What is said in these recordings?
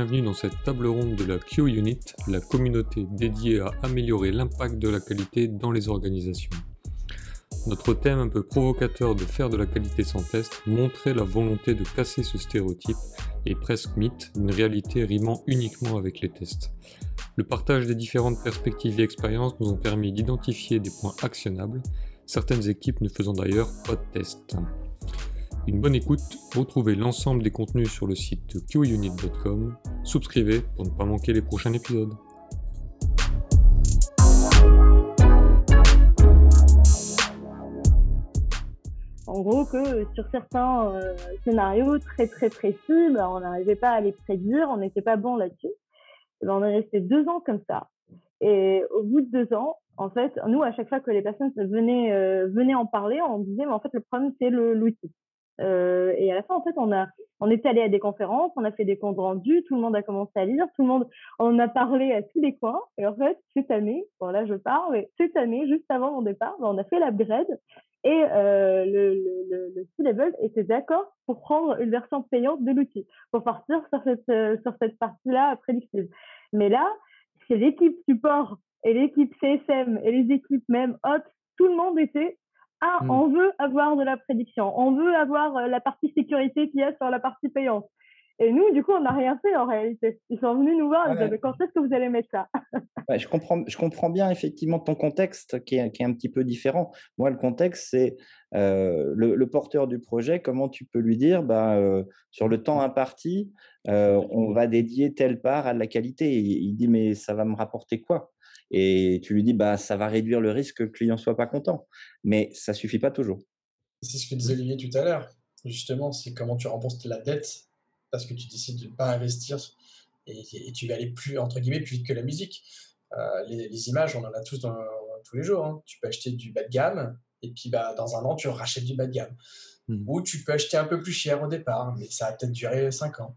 bienvenue dans cette table ronde de la Q-Unit, la communauté dédiée à améliorer l'impact de la qualité dans les organisations. Notre thème un peu provocateur de faire de la qualité sans test montrait la volonté de casser ce stéréotype et presque mythe d'une réalité rimant uniquement avec les tests. Le partage des différentes perspectives et expériences nous ont permis d'identifier des points actionnables, certaines équipes ne faisant d'ailleurs pas de tests. Une bonne écoute, retrouvez l'ensemble des contenus sur le site qunit.com, subscrivez pour ne pas manquer les prochains épisodes. En gros, que sur certains euh, scénarios très très précis, bah, on n'arrivait pas à les prédire, on n'était pas bon là-dessus. Ben, on est resté deux ans comme ça. Et au bout de deux ans, en fait, nous, à chaque fois que les personnes venaient, euh, venaient en parler, on disait, mais en fait, le problème, c'est l'outil. Euh, et à la fin, en fait, on a, on est allé à des conférences, on a fait des comptes rendus, tout le monde a commencé à lire, tout le monde, on a parlé à tous les coins. Et en fait, cette année, bon là je parle, mais cette année, juste avant mon départ, ben, on a fait l'upgrade et euh, le, le, le C-level était d'accord pour prendre une version payante de l'outil, pour partir sur cette, euh, sur cette partie-là prédictive. Mais là, c'est l'équipe support et l'équipe CSM et les équipes même hot, tout le monde était ah, hmm. on veut avoir de la prédiction, on veut avoir euh, la partie sécurité qu'il y a sur la partie payante. Et nous, du coup, on n'a rien fait en réalité. Ils sont venus nous voir, ils disaient, quand est-ce que vous allez mettre ça? Je, comprends, je comprends bien effectivement ton contexte qui est, qui est un petit peu différent. Moi, le contexte, c'est euh, le, porteur du projet, comment tu peux lui dire, bah, euh, sur le temps imparti, on va dédier telle part à la qualité? il dit, mais ça va me rapporter quoi? Et tu lui dis bah ça va réduire le risque que le client soit pas content. Mais ça suffit pas toujours. C'est ce que disait Olivier tout à l'heure. Justement, c'est comment tu rembourses la dette parce que tu décides de ne pas investir et, tu vas aller plus entre guillemets plus vite que la musique. Euh, les, images, on en a tous dans, tous les jours. Hein. Tu peux acheter du bas de gamme et puis bah, dans un an, tu rachètes du bas de gamme. Mmh. Ou tu peux acheter un peu plus cher au départ, mais ça va peut-être durer 5 ans.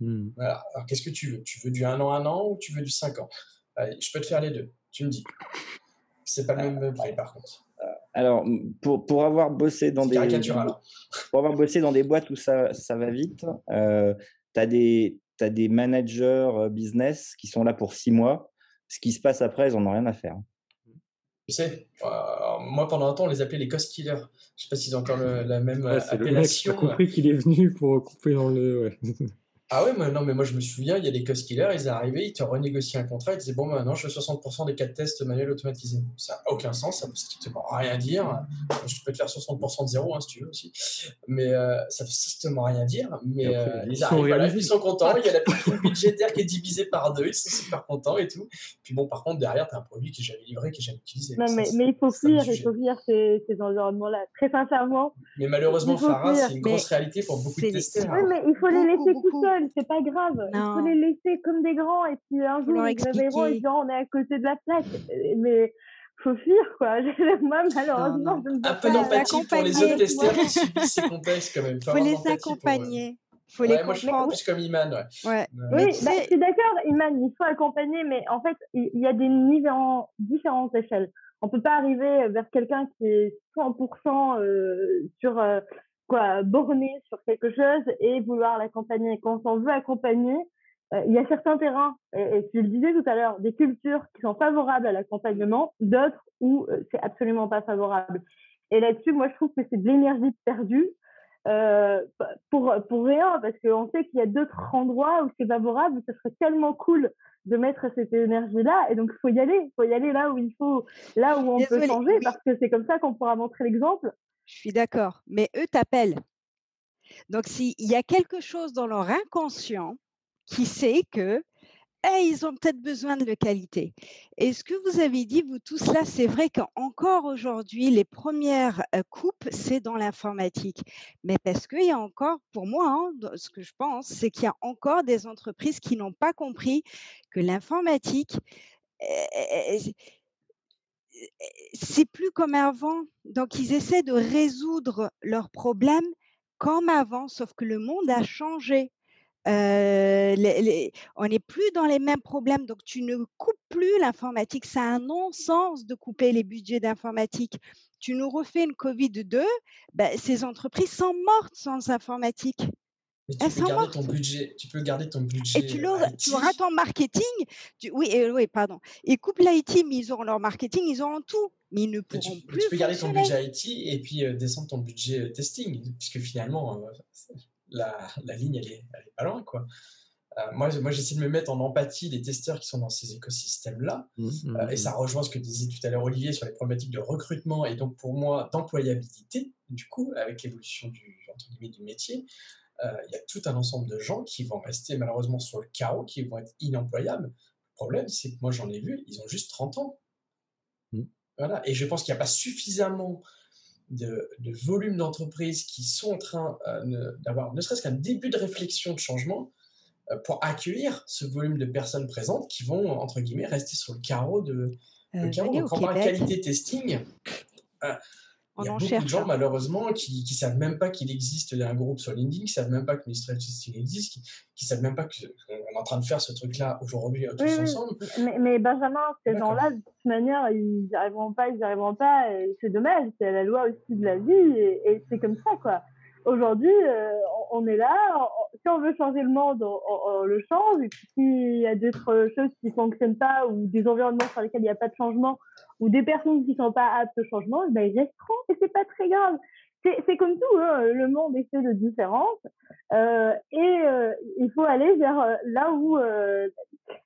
Mmh. Voilà. Alors qu'est-ce que tu veux? Tu veux du 1 an, 1 an ou tu veux du 5 ans? Je peux te faire les deux. Tu me dis. C'est pas le même prix par contre. Euh, alors, pour, pour avoir bossé dans des pour avoir bossé dans des boîtes où ça, ça va vite, euh, tu as des as des managers euh, business qui sont là pour six mois. Ce qui se passe après, ils n'en ont rien à faire. Tu sais, moi pendant un temps, on les appelait les cost killers. Je sais pas s'ils ont encore la même appellation. J'ai compris qu'il est venu pour couper dans le. Ouais. Ah ouais, non, mais moi je me souviens, il y a des cost killers, ils arrivaient, ils te renégocient un contrat, ils disaient bon, maintenant je fais 60% des cas de tests manuels automatisés. Ça n'a aucun sens, ça veut strictement rien dire. Je peux te faire 60% de zéro hein, si tu veux aussi. Mais euh, ça veut strictement rien dire. Mais euh, ils, arrivent, ils sont contents, il y a la petite budgétaire qui est divisée par deux, ils sont super contents et tout. Puis bon, par contre, derrière, tu as un produit qui est jamais livré, qui est jamais utilisé. Non, mais, mais il faut fuir, il faut fuir ces, ces environnements-là, très sincèrement. Mais malheureusement, Farah, c'est une grosse réalité pour beaucoup de testeurs. Oui, mais il faut les laisser tout seuls c'est pas grave. Il faut les laisser comme des grands et puis un jour ils réveilleront et diront on est à côté de la plaque. Mais faut fuir quoi. Moi malheureusement je ne Un peu d'empathie pour les autres testeurs qui subissent ces contextes quand même. Faut, faut les accompagner. Faut les moi, je suis plus comme Iman. Ouais. Oui, bah, je suis d'accord, Iman, il faut accompagner, mais en fait, il y a des niveaux, différentes échelles. On peut pas arriver vers quelqu'un qui est 100% euh, sur euh, quoi, borner sur quelque chose et vouloir l'accompagner. Quand on veut accompagner, euh, il y a certains terrains, et, tu le disais tout à l'heure, des cultures qui sont favorables à l'accompagnement, d'autres où euh, c'est absolument pas favorable. Et là-dessus, moi, je trouve que c'est de l'énergie perdue euh, pour, pour rien, parce qu'on sait qu'il y a d'autres endroits où c'est favorable, où ce serait tellement cool de mettre cette énergie-là, et donc il faut y aller, il faut y aller là où il faut, là où on peut changer, parce que c'est comme ça qu'on pourra montrer l'exemple. Je suis d'accord. Mais eux t'appellent. Donc, s'il y a quelque chose dans leur inconscient qui sait que eh, ils ont peut-être besoin de qualité. Et ce que vous avez dit, vous tous là, c'est vrai qu'encore aujourd'hui, les premières euh, coupes, c'est dans l'informatique? Mais parce qu'il y a encore, pour moi, hein, ce que je pense, c'est qu'il y a encore des entreprises qui n'ont pas compris que l'informatique, eh, eh, c'est plus comme avant. Donc, ils essaient de résoudre leurs problèmes comme avant, sauf que le monde a changé. Euh, on n'est plus dans les mêmes problèmes, donc tu ne coupes plus l'informatique. C'est un non-sens de couper les budgets d'informatique. Tu nous refais une Covid-2, ben, ces entreprises sont mortes sans informatique. Mais tu peux garder ton budget. Tu peux garder ton budget. Et tu, tu auras ton marketing. oui, oui, pardon. Et coupe l'IT, mais ils auront leur marketing, ils auront tout. Mais ils ne pourront plus. Tu peux garder ton budget IT et puis descendre ton budget testing, puisque finalement, la, la, ligne, elle est, elle est pas loin, quoi. Euh, moi, moi j'essaie de me mettre en empathie des testeurs qui sont dans ces écosystèmes-là. Mmh, mmh, euh, et mmh. ça rejoint ce que disait tout à l'heure Olivier sur les problématiques de recrutement et donc pour moi d'employabilité, du coup, avec l'évolution du, du métier. Euh, il y a tout un ensemble de gens qui vont rester malheureusement sur le carreau, qui vont être inemployables. Le problème, c'est que moi j'en ai vu, ils ont juste 30 ans. Voilà. Et je pense qu'il n'y a pas suffisamment de, de volume d'entreprises qui sont en train d'avoir ne serait-ce qu'un début de réflexion de changement euh, pour accueillir ce volume de personnes présentes qui vont, entre guillemets, rester sur le carreau de. Le euh, carreau. Donc, on qualité testing. Euh, il y a beaucoup de gens, hein. malheureusement, qui ne savent même pas qu'il existe un groupe sur LinkedIn, qui ne savent même pas que Mistral Testing existe, qui ne savent même pas qu'on est en train de faire ce truc-là aujourd'hui tous ensemble. Mais, mais, Benjamin, ces gens-là, de toute manière, ils n'y arriveront pas, ils n'y arriveront pas. C'est dommage, c'est la loi aussi de la vie, et, et c'est comme ça, quoi. Aujourd'hui, euh, on est là. si on veut changer le monde, on, le change. Et puis, s'il y a d'autres choses qui ne fonctionnent pas ou des environnements sur lesquels il n'y a pas de changement ou des personnes qui ne sont pas aptes au changement, ben, ils resteront et c'est pas très grave. C'est comme tout, hein, le monde est fait de différences euh, et euh, il faut aller vers là où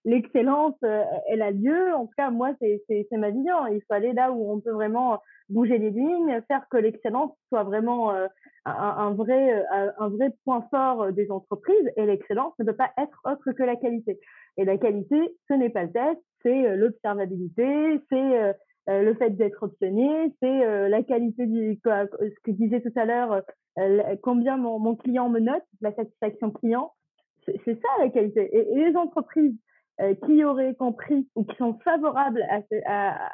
l'excellence elle a lieu. En tout cas, moi, c'est ma vision. Il faut aller là où on peut vraiment bouger les lignes, faire que l'excellence soit vraiment euh, un, vrai, euh, un vrai point fort euh, des entreprises. Et l'excellence ne peut pas être autre que la qualité. Et la qualité, ce n'est pas le test, c'est l'observabilité, c'est le fait d'être optionné, c'est la qualité du, ce que disais tout à l'heure, combien mon, mon, client me note, la satisfaction client. C'est ça la qualité. Et, les entreprises qui auraient compris ou qui sont favorables à, à,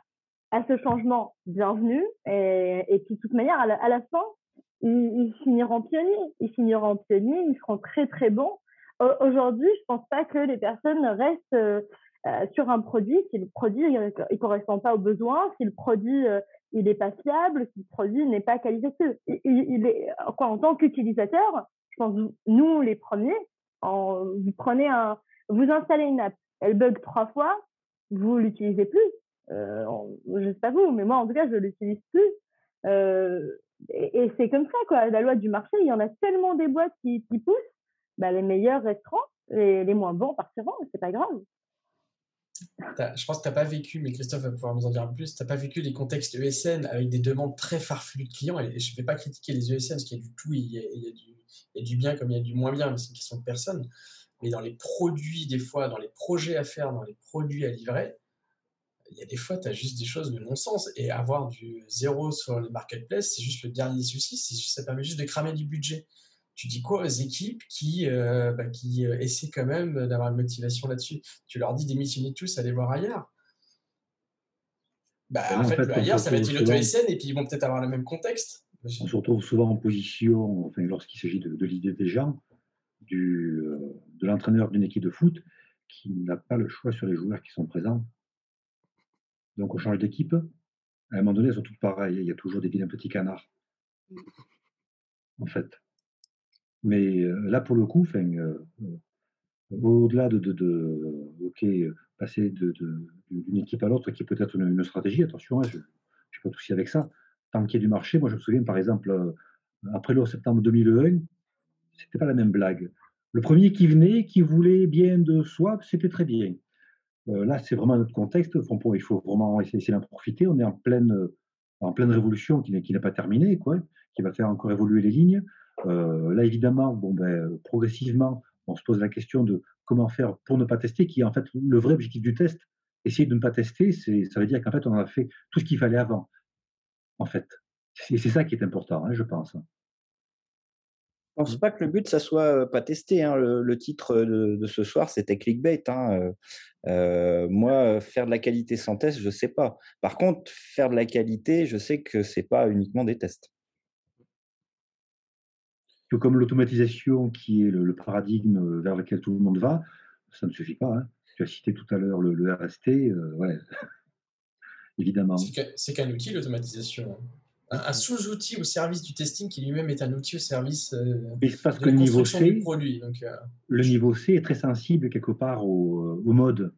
à ce changement, bienvenue. Et, puis, de toute manière, à la, fin, ils, finiront pionniers. Ils finiront pionniers, ils seront très, très bons. Aujourd'hui, je pense pas que les personnes restent euh, euh, sur un produit si le produit ne correspond pas aux besoins, si le produit euh, il n'est pas fiable, si le produit n'est pas qualitatif. Il, il, est, quoi, en tant qu'utilisateur, je pense nous les premiers, vous prenez un, vous installez une app, elle bug trois fois, vous l'utilisez plus. Euh, je sais pas vous, mais moi en tout cas je l'utilise plus. Euh, et, c'est comme ça quoi. La loi du marché, il y en a tellement des boîtes qui, qui poussent, bah, les meilleurs resteront, et les moins bons partiront. C'est pas grave. Je pense que tu n'as pas vécu, mais Christophe va pouvoir nous en dire plus, tu n'as pas vécu les contextes ESN avec des demandes très farfelues de clients. Et je ne vais pas critiquer les ESN, parce qu'il y a du tout, il y a, du, il y a, du, bien comme il y a du moins bien, mais c'est une question de personne. Mais dans les produits, des fois, dans les projets à faire, dans les produits à livrer, il y a des fois, tu as juste des choses de non-sens. Et avoir du zéro sur les marketplaces, c'est juste le dernier souci. Ça permet juste de cramer du budget. Tu dis quoi aux équipes qui, euh, bah, qui euh, essaient quand même d'avoir une motivation là-dessus? Tu leur dis démissionner tous, allez voir ailleurs. Bah, en, fait, ailleurs, ça va être une auto SN et puis ils vont peut-être avoir le même contexte. On se retrouve souvent en position, enfin, lorsqu'il s'agit de, l'idée des gens, du, euh, de l'entraîneur d'une équipe de foot qui n'a pas le choix sur les joueurs qui sont présents donc on change d'équipe. À un moment donné, elles sont toutes pareilles. Il y a toujours des vilains petits canards. En fait. Mais euh, là, pour le coup, euh, euh, au-delà de, de, passer d'une équipe à l'autre, qui peut être une, stratégie, attention, hein, je n'ai pas de souci avec ça. Tant qu'il y a du marché, moi je me souviens par exemple, après le septembre 2001, c'était pas la même blague. Le premier qui venait, qui voulait bien de soi, c'était très bien. Là, c'est vraiment notre contexte. il faut vraiment essayer d'en profiter. On est en pleine, en pleine révolution qui n'est pas terminée, quoi, qui va faire encore évoluer les lignes. Euh, là, évidemment, bon, ben, progressivement, on se pose la question de comment faire pour ne pas tester, qui est en fait le vrai objectif du test. Essayer de ne pas tester, ça veut dire qu'en fait, on a fait tout ce qu'il fallait avant. En fait, c'est ça qui est important, hein, je pense. Je pense pas que le but, ça soit pas testé. Hein. Le, titre de, ce soir, c'était clickbait. Hein. moi, faire de la qualité sans test, je sais pas. Par contre, faire de la qualité, je sais que c'est pas uniquement des tests. Comme l'automatisation, qui est le, paradigme vers lequel tout le monde va, ça ne suffit pas. Hein. Tu as cité tout à l'heure le, RST, ouais. évidemment. C'est qu'un outil, l'automatisation. un, sous-outil au service du testing qui lui-même est un outil au service euh, parce de que la niveau construction du C, produit. Donc, euh, le niveau C est très sensible quelque part au, au mode.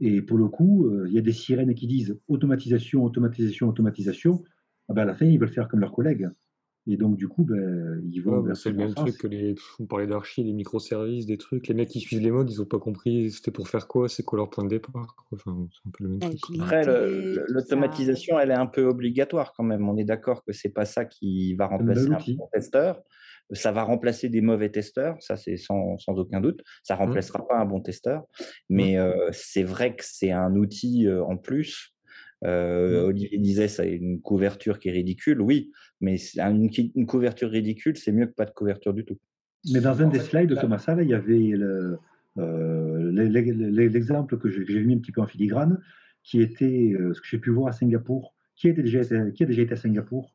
Et pour le coup, euh, il y a des sirènes qui disent automatisation, automatisation, automatisation. Ah ben, à la fin, ils veulent faire comme leurs collègues. Et donc, du coup, ben, ils vont Ouais, bah, c'est ce le même truc que les. On parlait d'archi, des microservices, des trucs. Les mecs qui suivent les modes, ils ont pas compris c'était pour faire quoi, c'est quoi leur point de départ. quoi. Enfin, c'est un peu le même truc. Après, l'automatisation, elle est un peu obligatoire quand même. On est d'accord que c'est pas ça qui va un remplacer un bon testeur. Ça va remplacer des mauvais testeurs, ça c'est sans, sans aucun doute. Ça Mmh. remplacera pas un bon testeur, mais euh, c'est vrai que c'est un outil euh, en plus. Euh, Mmh. Olivier disait ça a une couverture qui est ridicule, oui, mais une, une couverture ridicule, c'est mieux que pas de couverture du tout. Mais dans un En des fait, slides de la- Thomas Sall, il y avait le, euh, l'e- l'e- l'exemple que j'ai mis un petit peu en filigrane, qui était euh, ce que j'ai pu voir à Singapour. Qui a déjà été, qui a déjà été à Singapour?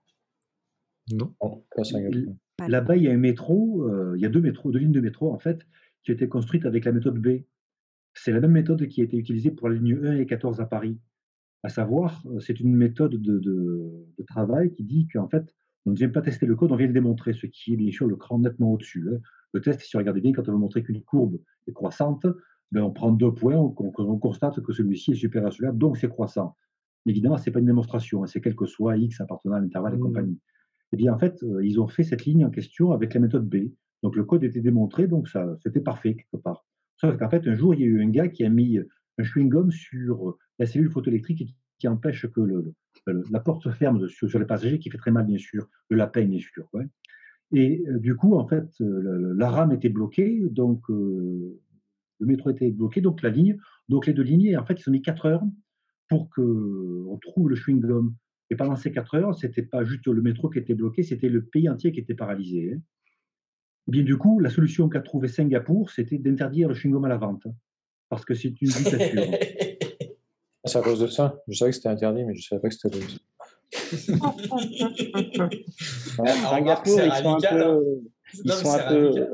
Non Bon, pas Singapour. Là-bas, il y a un métro, euh, il y a deux métros, deux lignes de métro en fait, qui ont été construites avec la méthode B. C'est la même méthode qui a été utilisée pour la ligne 1 et 14 à Paris. À savoir, euh, c'est une méthode de, de- de travail qui dit qu'en fait, on ne vient pas tester le code, on vient le démontrer, ce qui est bien sûr le cran nettement au-dessus. hein. Le test, si vous regardez bien, quand on veut montrer qu'une courbe est croissante, ben, on prend deux points, on, on- on constate que celui-ci est supérieur à celui-là, donc c'est croissant. Évidemment, ce n'est pas une démonstration, hein, c'est quel que soit x appartenant à l'intervalle et Mhm. compagnie. Eh bien, en fait, euh, ils ont fait cette ligne en question avec la méthode B. Donc, le code était démontré, donc ça, c'était parfait quelque part. Sauf qu'en fait, un jour, il y a eu un gars qui a mis un chewing-gum sur euh, la cellule photoélectrique qui, qui empêche que la porte se ferme sur, les passagers, qui fait très mal, bien sûr, le lapin, bien sûr. Et euh, du coup, en fait, euh, la rame était bloquée, donc euh, le métro était bloqué, donc la ligne, donc les deux lignes, et en fait, ils ont mis 4 heures pour qu'on trouve le chewing-gum. Et pendant ces 4 heures, c'était pas juste le métro qui était bloqué, c'était le pays entier qui était paralysé. hein. Eh bien, du coup, la solution qu'a trouvée Singapour, c'était d'interdire le chewing-gum à la vente, parce que c'est une dictature. C'est à cause de ça. Je savais que c'était interdit, mais je savais pas que c'était. Remarque, Singapour, c'est ils sont un radical, hein. peu, ils sont c'est un peu, radical,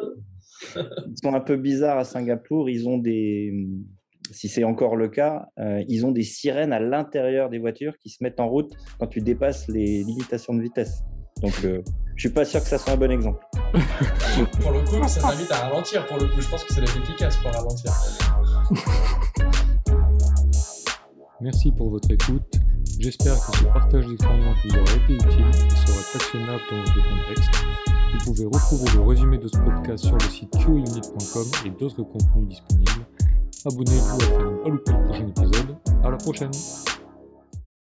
hein. ils sont un peu bizarres à Singapour. Ils ont des, si c'est encore le cas, euh, ils ont des sirènes à l'intérieur des voitures qui se mettent en route quand tu dépasses les limitations de vitesse. Donc, euh, je suis pas sûr que ça soit un bon exemple. Pour le coup, ça t'invite à ralentir. Pour le coup, je pense que ça doit être efficace pour ralentir. Merci pour votre écoute. J'espère que ce partage d'expérience vous aura été utile et sera actionnable dans votre contexte. Vous pouvez retrouver le résumé de ce podcast sur le site qunit.com et d'autres contenus disponibles. Abonnez-vous afin de ne pas louper le prochain épisode. À la prochaine